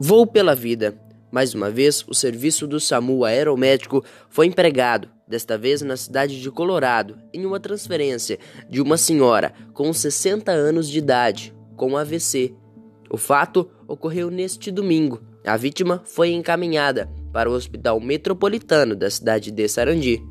Vou pela vida. Mais uma vez, o serviço do SAMU aeromédico foi empregado, desta vez na cidade de Colorado, em uma transferência de uma senhora com 60 anos de idade, com AVC. O fato ocorreu neste domingo. A vítima foi encaminhada para o Hospital Metropolitano da cidade de Sarandi.